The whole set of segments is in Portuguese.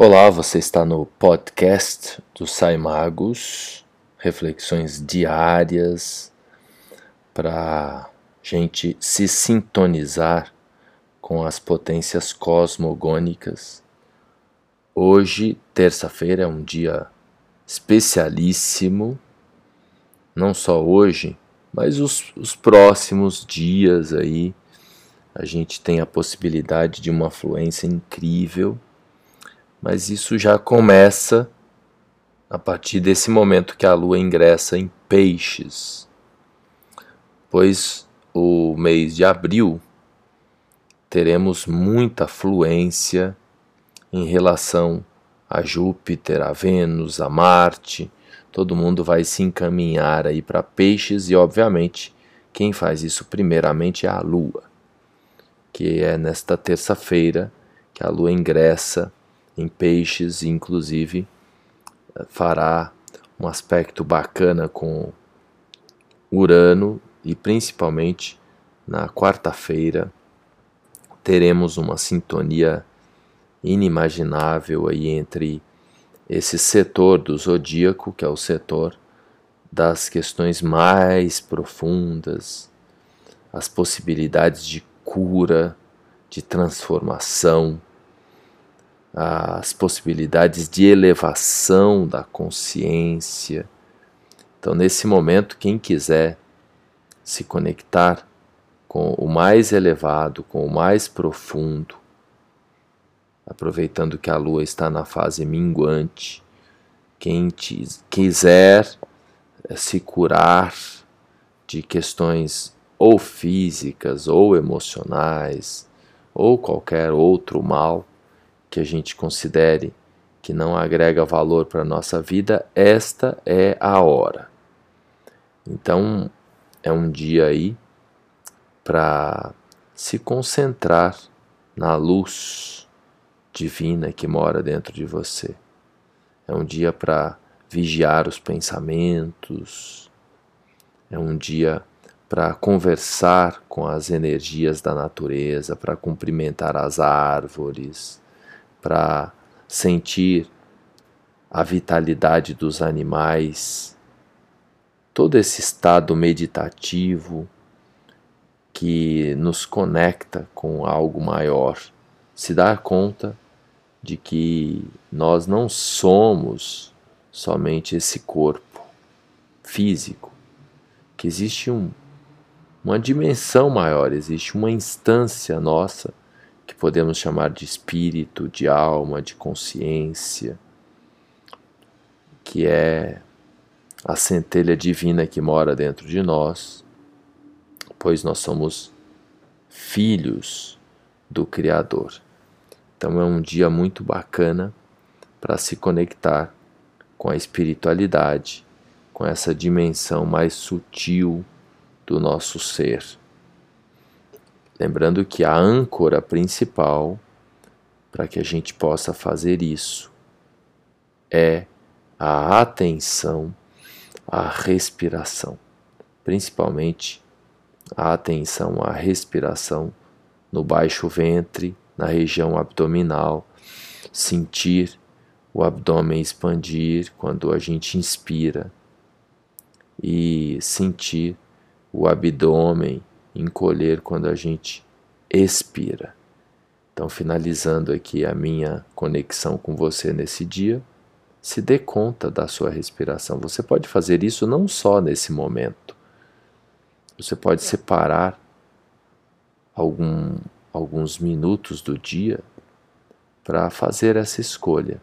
Olá, você está no podcast do Sai Magos, reflexões diárias para gente se sintonizar com as potências cosmogônicas. Hoje, terça-feira, é um dia especialíssimo, não só hoje, mas os, os próximos dias aí. A gente tem a possibilidade de uma fluência incrível mas isso já começa a partir desse momento que a lua ingressa em Peixes, pois o mês de abril teremos muita fluência em relação a Júpiter, a Vênus, a Marte. Todo mundo vai se encaminhar aí para Peixes e, obviamente, quem faz isso primeiramente é a Lua, que é nesta terça-feira que a Lua ingressa em peixes, inclusive eh, fará um aspecto bacana com Urano e principalmente na quarta-feira teremos uma sintonia inimaginável aí entre esse setor do zodíaco, que é o setor das questões mais profundas, as possibilidades de cura, de transformação, as possibilidades de elevação da consciência. Então, nesse momento, quem quiser se conectar com o mais elevado, com o mais profundo, aproveitando que a lua está na fase minguante, quem quiser eh, se curar de questões ou físicas ou emocionais ou qualquer outro mal, que a gente considere que não agrega valor para a nossa vida, esta é a hora. Então, é um dia aí para se concentrar na luz divina que mora dentro de você. É um dia para vigiar os pensamentos. É um dia para conversar com as energias da natureza, para cumprimentar as árvores, para sentir a vitalidade dos animais, todo esse estado meditativo que nos conecta com algo maior, se dar conta de que nós não somos somente esse corpo físico, que existe um, uma dimensão maior, existe uma instância nossa que podemos chamar de espírito, de alma, de consciência, que é a centelha divina que mora dentro de nós, pois nós somos filhos do Criador. Então é um dia muito bacana para se conectar com a espiritualidade, com essa dimensão mais sutil do nosso ser. Lembrando que a âncora principal para que a gente possa fazer isso é a atenção à respiração, principalmente a atenção à respiração no baixo ventre, na região abdominal, sentir o abdômen expandir quando a gente inspira e sentir o abdômen encolher quando a gente expira. Então, finalizando aqui a minha conexão com você nesse dia, se dê conta da sua respiração. Você pode fazer isso não só nesse momento. Você pode separar algum, alguns minutos do dia para fazer essa escolha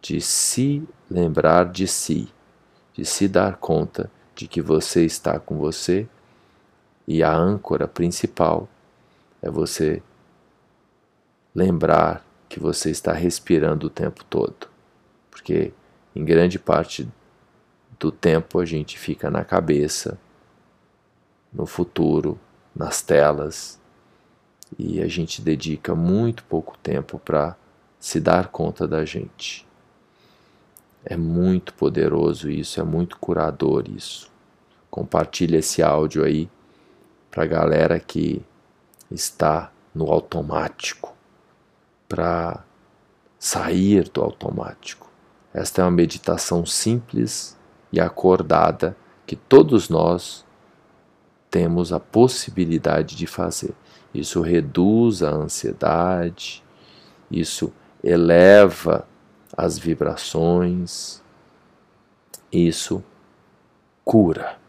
de se lembrar de si, de se dar conta de que você está com você e a âncora principal é você lembrar que você está respirando o tempo todo. Porque em grande parte do tempo a gente fica na cabeça, no futuro, nas telas, e a gente dedica muito pouco tempo para se dar conta da gente. É muito poderoso isso, é muito curador isso. Compartilhe esse áudio aí para a galera que está no automático, para sair do automático. Esta é uma meditação simples e acordada que todos nós temos a possibilidade de fazer. Isso reduz a ansiedade, isso eleva as vibrações, isso cura.